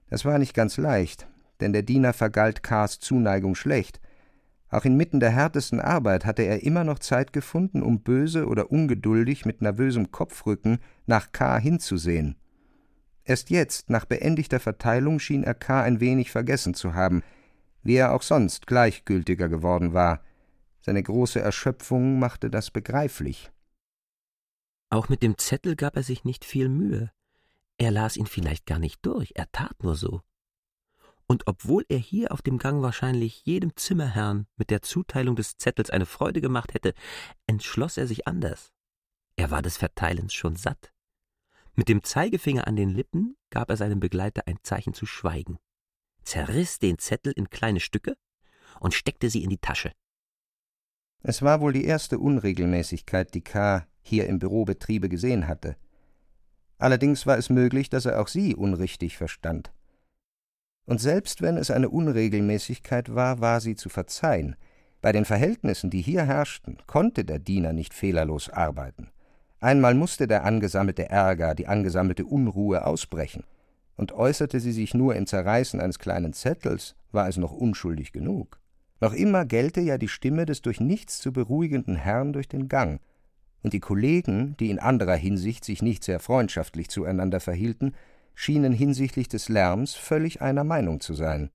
Das war nicht ganz leicht, denn der Diener vergalt K.s Zuneigung schlecht. Auch inmitten der härtesten Arbeit hatte er immer noch Zeit gefunden, um böse oder ungeduldig mit nervösem Kopfrücken nach K. hinzusehen. Erst jetzt, nach beendigter Verteilung, schien er K. ein wenig vergessen zu haben, wie er auch sonst gleichgültiger geworden war. Seine große Erschöpfung machte das begreiflich. Auch mit dem Zettel gab er sich nicht viel Mühe. Er las ihn vielleicht gar nicht durch, er tat nur so. Und obwohl er hier auf dem Gang wahrscheinlich jedem Zimmerherrn mit der Zuteilung des Zettels eine Freude gemacht hätte, entschloss er sich anders. Er war des Verteilens schon satt. Mit dem Zeigefinger an den Lippen gab er seinem Begleiter ein Zeichen zu schweigen, zerriss den Zettel in kleine Stücke und steckte sie in die Tasche. Es war wohl die erste Unregelmäßigkeit, die K. hier im Bürobetriebe gesehen hatte. Allerdings war es möglich, dass er auch sie unrichtig verstand. Und selbst wenn es eine Unregelmäßigkeit war, war sie zu verzeihen. Bei den Verhältnissen, die hier herrschten, konnte der Diener nicht fehlerlos arbeiten. Einmal musste der angesammelte Ärger, die angesammelte Unruhe ausbrechen, und äußerte sie sich nur im Zerreißen eines kleinen Zettels, war es noch unschuldig genug. Noch immer gellte ja die Stimme des durch nichts zu beruhigenden Herrn durch den Gang, und die Kollegen, die in anderer Hinsicht sich nicht sehr freundschaftlich zueinander verhielten, schienen hinsichtlich des Lärms völlig einer Meinung zu sein.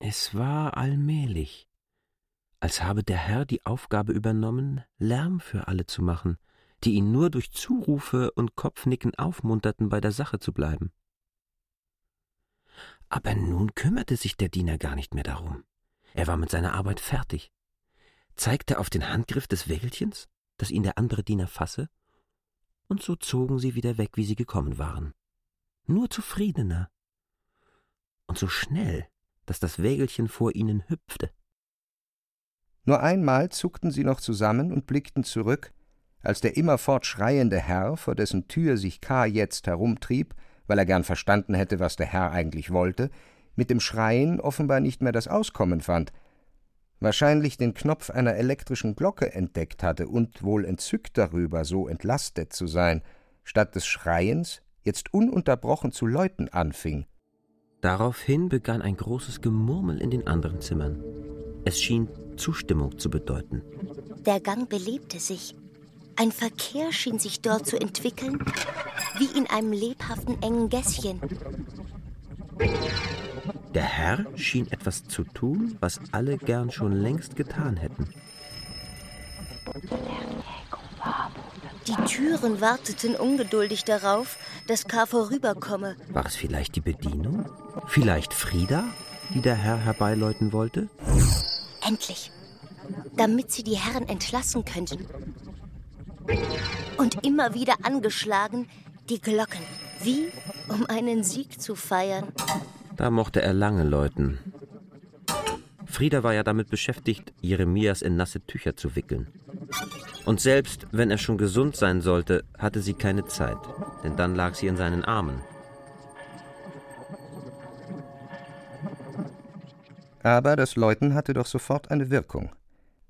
Es war allmählich, als habe der Herr die Aufgabe übernommen, Lärm für alle zu machen, die ihn nur durch Zurufe und Kopfnicken aufmunterten, bei der Sache zu bleiben. Aber nun kümmerte sich der Diener gar nicht mehr darum. Er war mit seiner Arbeit fertig, zeigte auf den Handgriff des Wägelchens, dass ihn der andere Diener fasse, und so zogen sie wieder weg, wie sie gekommen waren. Nur zufriedener. Und so schnell, dass das Wägelchen vor ihnen hüpfte. Nur einmal zuckten sie noch zusammen und blickten zurück, als der immerfort schreiende Herr, vor dessen Tür sich K. jetzt herumtrieb, weil er gern verstanden hätte, was der Herr eigentlich wollte, mit dem Schreien offenbar nicht mehr das Auskommen fand, wahrscheinlich den Knopf einer elektrischen Glocke entdeckt hatte und wohl entzückt darüber, so entlastet zu sein, statt des Schreiens jetzt ununterbrochen zu läuten anfing. Daraufhin begann ein großes Gemurmel in den anderen Zimmern. Es schien Zustimmung zu bedeuten. Der Gang belebte sich. Ein Verkehr schien sich dort zu entwickeln, wie in einem lebhaften engen Gässchen. Der Herr schien etwas zu tun, was alle gern schon längst getan hätten. Die Türen warteten ungeduldig darauf, dass K. vorüberkomme. War es vielleicht die Bedienung? Vielleicht Frieda, die der Herr herbeiläuten wollte? Endlich, damit sie die Herren entlassen könnten. Und immer wieder angeschlagen die Glocken, wie um einen Sieg zu feiern. Da mochte er lange läuten. Frieda war ja damit beschäftigt, Jeremias in nasse Tücher zu wickeln. Und selbst wenn er schon gesund sein sollte, hatte sie keine Zeit, denn dann lag sie in seinen Armen. Aber das Läuten hatte doch sofort eine Wirkung.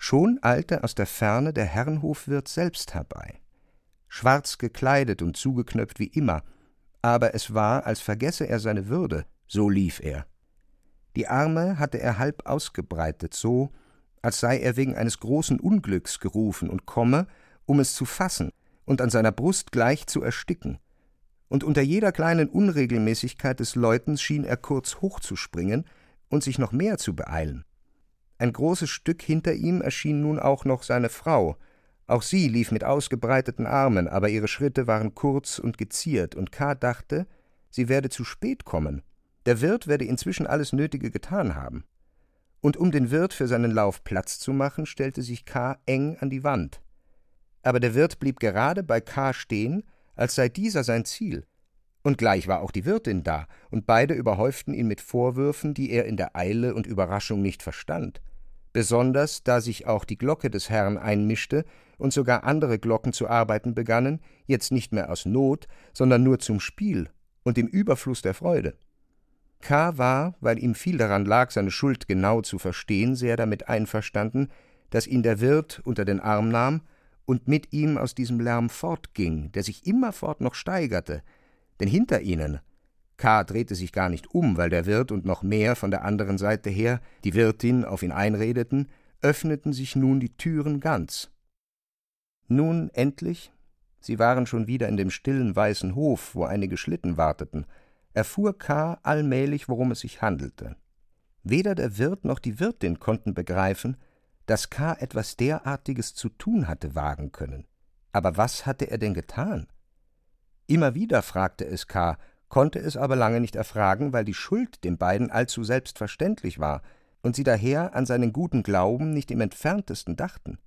Schon eilte aus der Ferne der Herrenhofwirt selbst herbei. Schwarz gekleidet und zugeknöpft wie immer, aber es war, als vergesse er seine Würde, so lief er. Die Arme hatte er halb ausgebreitet, so, als sei er wegen eines großen Unglücks gerufen und komme, um es zu fassen und an seiner Brust gleich zu ersticken. Und unter jeder kleinen Unregelmäßigkeit des Läutens schien er kurz hochzuspringen und sich noch mehr zu beeilen. Ein großes Stück hinter ihm erschien nun auch noch seine Frau. Auch sie lief mit ausgebreiteten Armen, aber ihre Schritte waren kurz und geziert, und K. dachte, sie werde zu spät kommen. Der Wirt werde inzwischen alles Nötige getan haben und um den Wirt für seinen Lauf Platz zu machen, stellte sich K. eng an die Wand. Aber der Wirt blieb gerade bei K. stehen, als sei dieser sein Ziel. Und gleich war auch die Wirtin da, und beide überhäuften ihn mit Vorwürfen, die er in der Eile und Überraschung nicht verstand. Besonders da sich auch die Glocke des Herrn einmischte und sogar andere Glocken zu arbeiten begannen, jetzt nicht mehr aus Not, sondern nur zum Spiel und im Überfluss der Freude. K. war, weil ihm viel daran lag, seine Schuld genau zu verstehen, sehr damit einverstanden, dass ihn der Wirt unter den Arm nahm und mit ihm aus diesem Lärm fortging, der sich immerfort noch steigerte, denn hinter ihnen K. drehte sich gar nicht um, weil der Wirt und noch mehr von der anderen Seite her die Wirtin auf ihn einredeten, öffneten sich nun die Türen ganz. Nun endlich, sie waren schon wieder in dem stillen weißen Hof, wo einige Schlitten warteten, erfuhr K. allmählich, worum es sich handelte. Weder der Wirt noch die Wirtin konnten begreifen, dass K. etwas derartiges zu tun hatte wagen können. Aber was hatte er denn getan? Immer wieder fragte es K., konnte es aber lange nicht erfragen, weil die Schuld den beiden allzu selbstverständlich war und sie daher an seinen guten Glauben nicht im entferntesten dachten.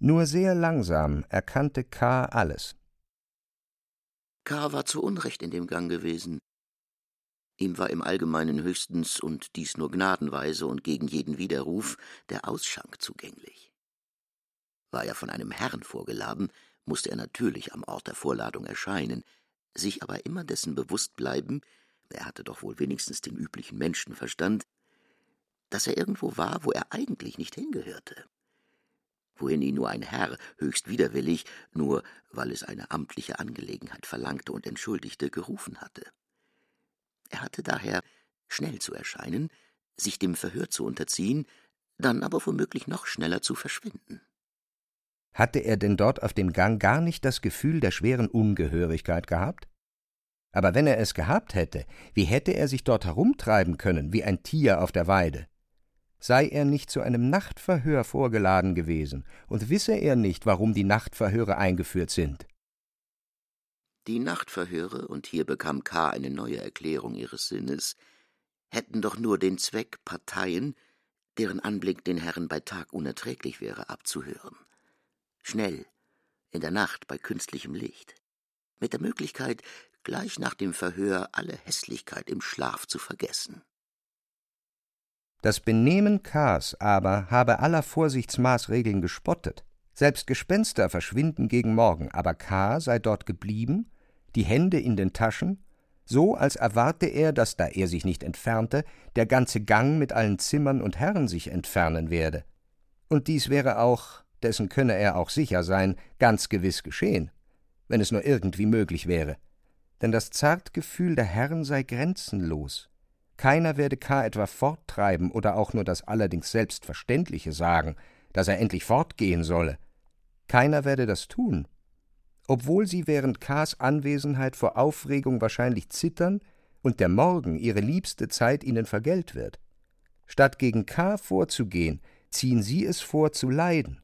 Nur sehr langsam erkannte K. alles. K. war zu Unrecht in dem Gang gewesen. Ihm war im Allgemeinen höchstens und dies nur gnadenweise und gegen jeden Widerruf der Ausschank zugänglich. War er von einem Herrn vorgeladen, musste er natürlich am Ort der Vorladung erscheinen, sich aber immer dessen bewusst bleiben, er hatte doch wohl wenigstens den üblichen Menschenverstand, dass er irgendwo war, wo er eigentlich nicht hingehörte, wohin ihn nur ein Herr höchst widerwillig, nur weil es eine amtliche Angelegenheit verlangte und entschuldigte, gerufen hatte. Er hatte daher schnell zu erscheinen, sich dem Verhör zu unterziehen, dann aber womöglich noch schneller zu verschwinden. Hatte er denn dort auf dem Gang gar nicht das Gefühl der schweren Ungehörigkeit gehabt? Aber wenn er es gehabt hätte, wie hätte er sich dort herumtreiben können, wie ein Tier auf der Weide? Sei er nicht zu einem Nachtverhör vorgeladen gewesen, und wisse er nicht, warum die Nachtverhöre eingeführt sind? Die Nachtverhöre, und hier bekam K. eine neue Erklärung ihres Sinnes, hätten doch nur den Zweck, Parteien, deren Anblick den Herren bei Tag unerträglich wäre, abzuhören. Schnell, in der Nacht bei künstlichem Licht, mit der Möglichkeit, gleich nach dem Verhör alle Hässlichkeit im Schlaf zu vergessen. Das Benehmen K.s aber habe aller Vorsichtsmaßregeln gespottet. Selbst Gespenster verschwinden gegen Morgen, aber K. sei dort geblieben, die Hände in den Taschen, so als erwarte er, dass, da er sich nicht entfernte, der ganze Gang mit allen Zimmern und Herren sich entfernen werde. Und dies wäre auch, dessen könne er auch sicher sein, ganz gewiss geschehen, wenn es nur irgendwie möglich wäre. Denn das Zartgefühl der Herren sei grenzenlos. Keiner werde K. etwa forttreiben oder auch nur das allerdings Selbstverständliche sagen, dass er endlich fortgehen solle. Keiner werde das tun, obwohl sie während K.s Anwesenheit vor Aufregung wahrscheinlich zittern und der Morgen ihre liebste Zeit ihnen vergällt wird. Statt gegen K. vorzugehen, ziehen sie es vor zu leiden,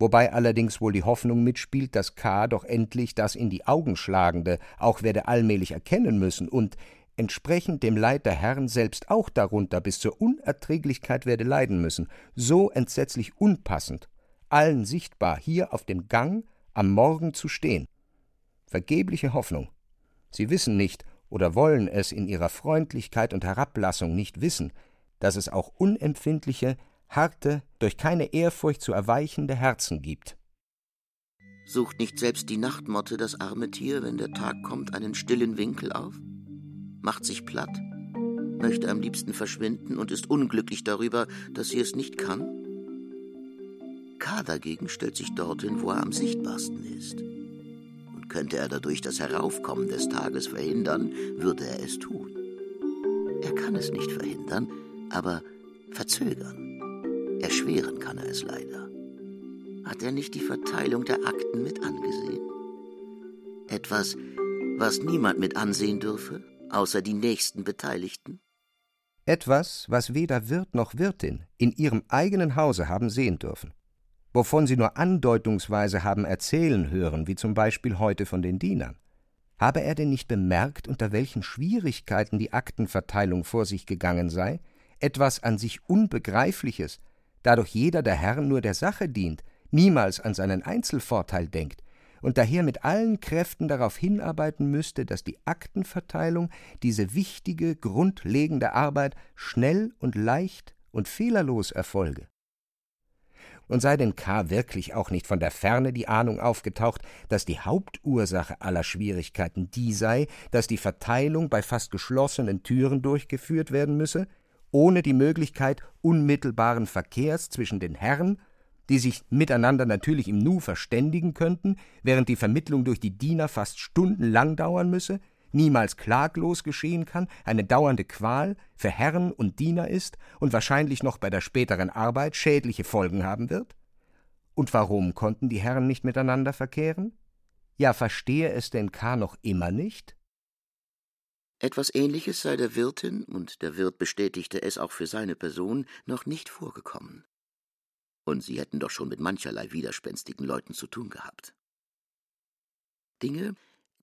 wobei allerdings wohl die Hoffnung mitspielt, dass K. doch endlich das in die Augen schlagende auch werde allmählich erkennen müssen und entsprechend dem Leid der Herren selbst auch darunter bis zur Unerträglichkeit werde leiden müssen, so entsetzlich unpassend, allen sichtbar hier auf dem Gang am Morgen zu stehen. Vergebliche Hoffnung. Sie wissen nicht oder wollen es in ihrer Freundlichkeit und Herablassung nicht wissen, dass es auch unempfindliche, harte, durch keine Ehrfurcht zu erweichende Herzen gibt. Sucht nicht selbst die Nachtmotte das arme Tier, wenn der Tag kommt, einen stillen Winkel auf? Macht sich platt, möchte am liebsten verschwinden und ist unglücklich darüber, dass sie es nicht kann? K. dagegen stellt sich dorthin, wo er am sichtbarsten ist. Und könnte er dadurch das Heraufkommen des Tages verhindern, würde er es tun. Er kann es nicht verhindern, aber verzögern. Erschweren kann er es leider. Hat er nicht die Verteilung der Akten mit angesehen? Etwas, was niemand mit ansehen dürfe, außer die nächsten Beteiligten? Etwas, was weder Wirt noch Wirtin in ihrem eigenen Hause haben sehen dürfen, wovon sie nur andeutungsweise haben erzählen hören, wie zum Beispiel heute von den Dienern. Habe er denn nicht bemerkt, unter welchen Schwierigkeiten die Aktenverteilung vor sich gegangen sei, etwas an sich Unbegreifliches, da doch jeder der Herren nur der Sache dient, niemals an seinen Einzelvorteil denkt und daher mit allen Kräften darauf hinarbeiten müsste, dass die Aktenverteilung, diese wichtige, grundlegende Arbeit schnell und leicht und fehlerlos erfolge. Und sei denn K. wirklich auch nicht von der Ferne die Ahnung aufgetaucht, dass die Hauptursache aller Schwierigkeiten die sei, dass die Verteilung bei fast geschlossenen Türen durchgeführt werden müsse, ohne die Möglichkeit unmittelbaren Verkehrs zwischen den Herren, die sich miteinander natürlich im Nu verständigen könnten, während die Vermittlung durch die Diener fast stundenlang dauern müsse, niemals klaglos geschehen kann, eine dauernde Qual für Herren und Diener ist und wahrscheinlich noch bei der späteren Arbeit schädliche Folgen haben wird? Und warum konnten die Herren nicht miteinander verkehren? Ja, verstehe es denn K. noch immer nicht? Etwas Ähnliches sei der Wirtin, und der Wirt bestätigte es auch für seine Person, noch nicht vorgekommen. Und sie hätten doch schon mit mancherlei widerspenstigen Leuten zu tun gehabt. Dinge,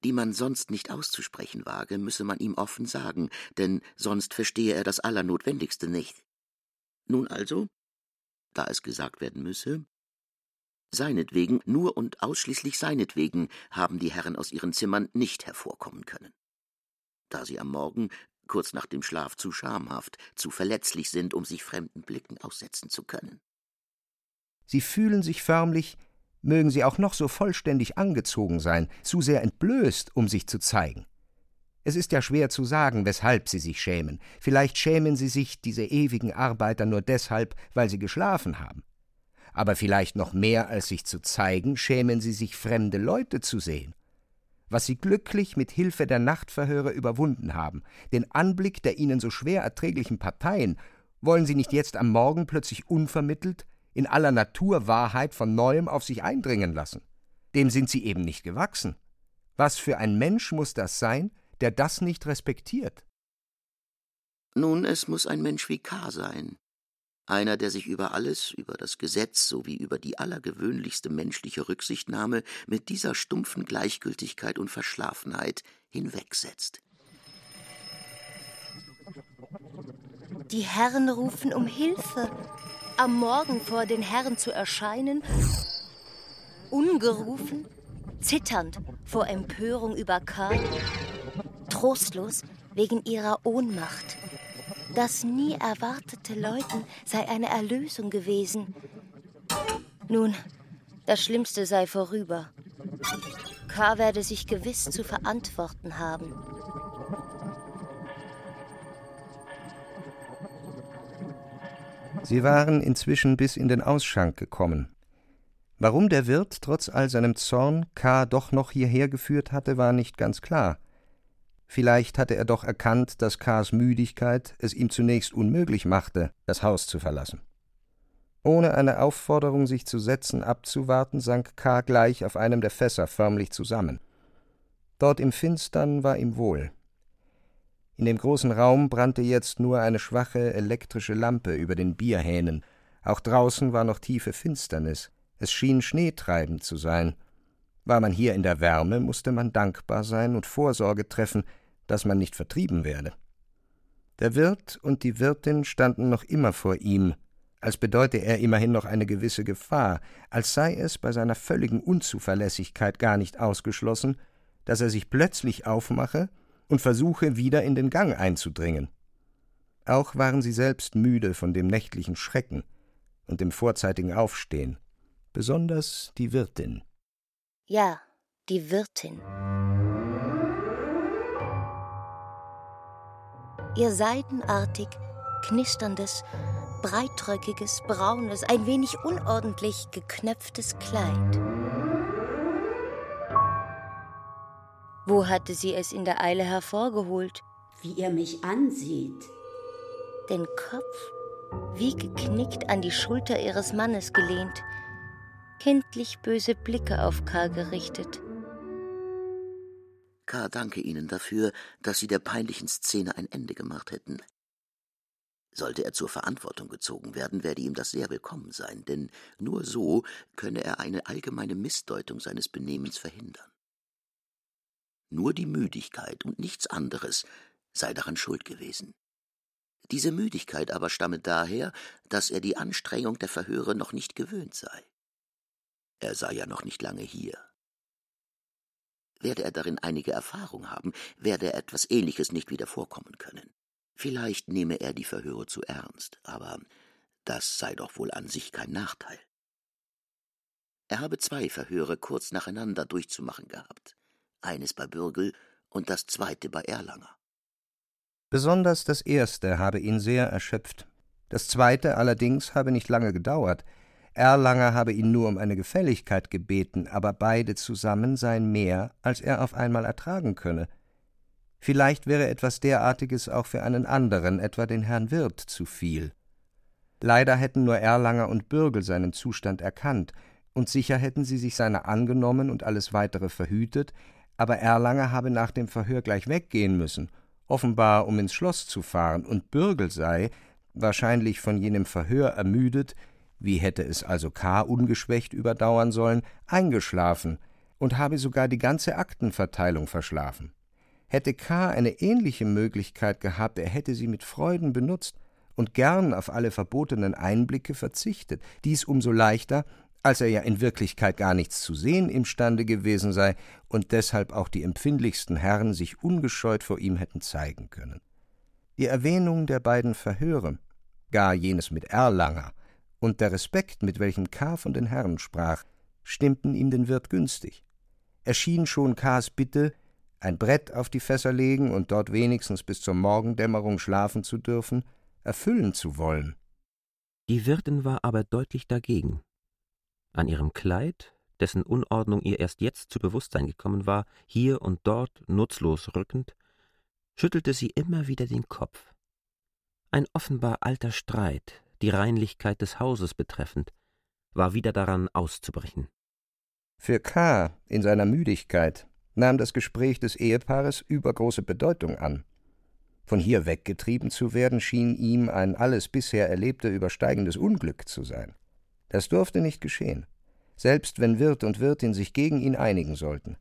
die man sonst nicht auszusprechen wage, müsse man ihm offen sagen, denn sonst verstehe er das Allernotwendigste nicht. Nun also, da es gesagt werden müsse, seinetwegen, nur und ausschließlich seinetwegen haben die Herren aus ihren Zimmern nicht hervorkommen können da sie am Morgen, kurz nach dem Schlaf, zu schamhaft, zu verletzlich sind, um sich fremden Blicken aussetzen zu können. Sie fühlen sich förmlich, mögen sie auch noch so vollständig angezogen sein, zu sehr entblößt, um sich zu zeigen. Es ist ja schwer zu sagen, weshalb sie sich schämen. Vielleicht schämen sie sich, diese ewigen Arbeiter, nur deshalb, weil sie geschlafen haben. Aber vielleicht noch mehr als sich zu zeigen, schämen sie sich, fremde Leute zu sehen was sie glücklich mit Hilfe der Nachtverhöre überwunden haben, den Anblick der ihnen so schwer erträglichen Parteien, wollen sie nicht jetzt am Morgen plötzlich unvermittelt, in aller Naturwahrheit von neuem auf sich eindringen lassen. Dem sind sie eben nicht gewachsen. Was für ein Mensch muss das sein, der das nicht respektiert? Nun, es muss ein Mensch wie K. sein. Einer, der sich über alles, über das Gesetz sowie über die allergewöhnlichste menschliche Rücksichtnahme mit dieser stumpfen Gleichgültigkeit und Verschlafenheit hinwegsetzt. Die Herren rufen um Hilfe. Am Morgen vor den Herren zu erscheinen, ungerufen, zitternd vor Empörung über Karl, trostlos wegen ihrer Ohnmacht. Das nie erwartete Läuten sei eine Erlösung gewesen. Nun, das Schlimmste sei vorüber. K. werde sich gewiss zu verantworten haben. Sie waren inzwischen bis in den Ausschank gekommen. Warum der Wirt trotz all seinem Zorn K. doch noch hierher geführt hatte, war nicht ganz klar. Vielleicht hatte er doch erkannt, dass K.s Müdigkeit es ihm zunächst unmöglich machte, das Haus zu verlassen. Ohne eine Aufforderung, sich zu setzen, abzuwarten, sank K. gleich auf einem der Fässer förmlich zusammen. Dort im Finstern war ihm wohl. In dem großen Raum brannte jetzt nur eine schwache elektrische Lampe über den Bierhähnen. Auch draußen war noch tiefe Finsternis. Es schien schneetreibend zu sein. War man hier in der Wärme, musste man dankbar sein und Vorsorge treffen, dass man nicht vertrieben werde. Der Wirt und die Wirtin standen noch immer vor ihm, als bedeute er immerhin noch eine gewisse Gefahr, als sei es bei seiner völligen Unzuverlässigkeit gar nicht ausgeschlossen, dass er sich plötzlich aufmache und versuche, wieder in den Gang einzudringen. Auch waren sie selbst müde von dem nächtlichen Schrecken und dem vorzeitigen Aufstehen besonders die Wirtin. Ja, die Wirtin. Ihr seidenartig, knisterndes, breitröckiges, braunes, ein wenig unordentlich geknöpftes Kleid. Wo hatte sie es in der Eile hervorgeholt? Wie ihr mich ansieht. Den Kopf wie geknickt an die Schulter ihres Mannes gelehnt, kindlich böse Blicke auf K. gerichtet. K. danke Ihnen dafür, dass Sie der peinlichen Szene ein Ende gemacht hätten. Sollte er zur Verantwortung gezogen werden, werde ihm das sehr willkommen sein, denn nur so könne er eine allgemeine Missdeutung seines Benehmens verhindern. Nur die Müdigkeit und nichts anderes sei daran schuld gewesen. Diese Müdigkeit aber stamme daher, dass er die Anstrengung der Verhöre noch nicht gewöhnt sei. Er sei ja noch nicht lange hier. Werde er darin einige Erfahrung haben, werde er etwas Ähnliches nicht wieder vorkommen können. Vielleicht nehme er die Verhöre zu ernst, aber das sei doch wohl an sich kein Nachteil. Er habe zwei Verhöre kurz nacheinander durchzumachen gehabt, eines bei Bürgel und das zweite bei Erlanger. Besonders das erste habe ihn sehr erschöpft. Das zweite allerdings habe nicht lange gedauert, Erlanger habe ihn nur um eine Gefälligkeit gebeten, aber beide zusammen seien mehr, als er auf einmal ertragen könne. Vielleicht wäre etwas derartiges auch für einen anderen, etwa den Herrn Wirt, zu viel. Leider hätten nur Erlanger und Bürgel seinen Zustand erkannt, und sicher hätten sie sich seiner angenommen und alles weitere verhütet, aber Erlanger habe nach dem Verhör gleich weggehen müssen, offenbar um ins Schloss zu fahren, und Bürgel sei, wahrscheinlich von jenem Verhör ermüdet, wie hätte es also K. ungeschwächt überdauern sollen, eingeschlafen und habe sogar die ganze Aktenverteilung verschlafen. Hätte K. eine ähnliche Möglichkeit gehabt, er hätte sie mit Freuden benutzt und gern auf alle verbotenen Einblicke verzichtet, dies umso leichter, als er ja in Wirklichkeit gar nichts zu sehen imstande gewesen sei und deshalb auch die empfindlichsten Herren sich ungescheut vor ihm hätten zeigen können. Die Erwähnung der beiden Verhöre, gar jenes mit Erlanger, und der Respekt, mit welchem K. von den Herren sprach, stimmten ihm den Wirt günstig. Er schien schon K.s Bitte, ein Brett auf die Fässer legen und dort wenigstens bis zur Morgendämmerung schlafen zu dürfen, erfüllen zu wollen. Die Wirtin war aber deutlich dagegen. An ihrem Kleid, dessen Unordnung ihr erst jetzt zu Bewusstsein gekommen war, hier und dort nutzlos rückend, schüttelte sie immer wieder den Kopf. Ein offenbar alter Streit, die Reinlichkeit des Hauses betreffend, war wieder daran auszubrechen. Für K. in seiner Müdigkeit nahm das Gespräch des Ehepaares übergroße Bedeutung an. Von hier weggetrieben zu werden, schien ihm ein alles bisher Erlebte übersteigendes Unglück zu sein. Das durfte nicht geschehen, selbst wenn Wirt und Wirtin sich gegen ihn einigen sollten.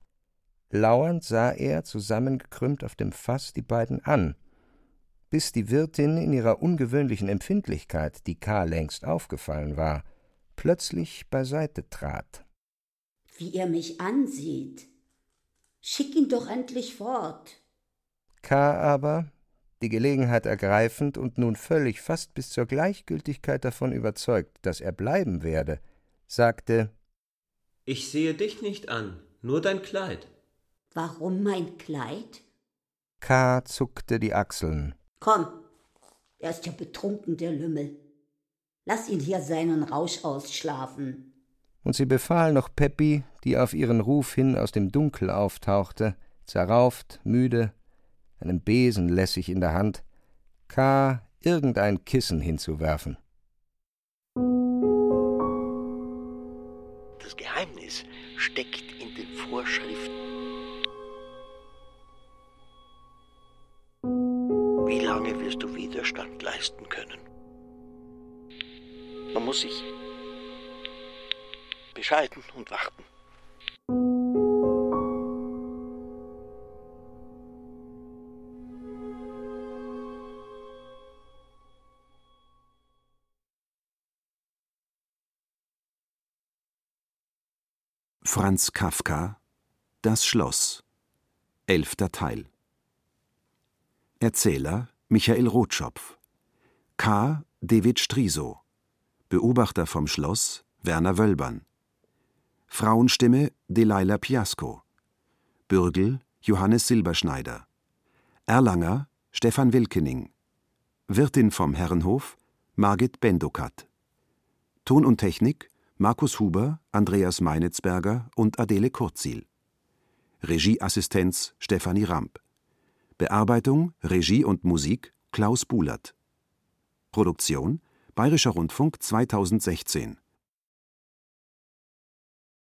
Lauernd sah er, zusammengekrümmt auf dem Fass, die beiden an, bis die Wirtin in ihrer ungewöhnlichen Empfindlichkeit, die K. längst aufgefallen war, plötzlich beiseite trat. Wie er mich ansieht. Schick ihn doch endlich fort. K. aber, die Gelegenheit ergreifend und nun völlig fast bis zur Gleichgültigkeit davon überzeugt, dass er bleiben werde, sagte Ich sehe dich nicht an, nur dein Kleid. Warum mein Kleid? K. zuckte die Achseln. Komm, er ist ja betrunken, der Lümmel. Lass ihn hier seinen Rausch ausschlafen. Und sie befahl noch Peppi, die auf ihren Ruf hin aus dem Dunkel auftauchte, zerrauft, müde, einen Besen lässig in der Hand, K. irgendein Kissen hinzuwerfen. Das Geheimnis steckt in den Vorschriften. Wie lange wirst du Widerstand leisten können? Man muss sich bescheiden und warten. Franz Kafka Das Schloss Elfter Teil Erzähler Michael Rotschopf. K. David Striso. Beobachter vom Schloss Werner Wölbern. Frauenstimme Delilah Piasco. Bürgel Johannes Silberschneider. Erlanger Stefan Wilkening. Wirtin vom Herrenhof Margit Bendokat. Ton und Technik Markus Huber, Andreas Meinitzberger und Adele Kurzil. Regieassistenz Stefanie Ramp. Bearbeitung, Regie und Musik Klaus Bulert. Produktion Bayerischer Rundfunk 2016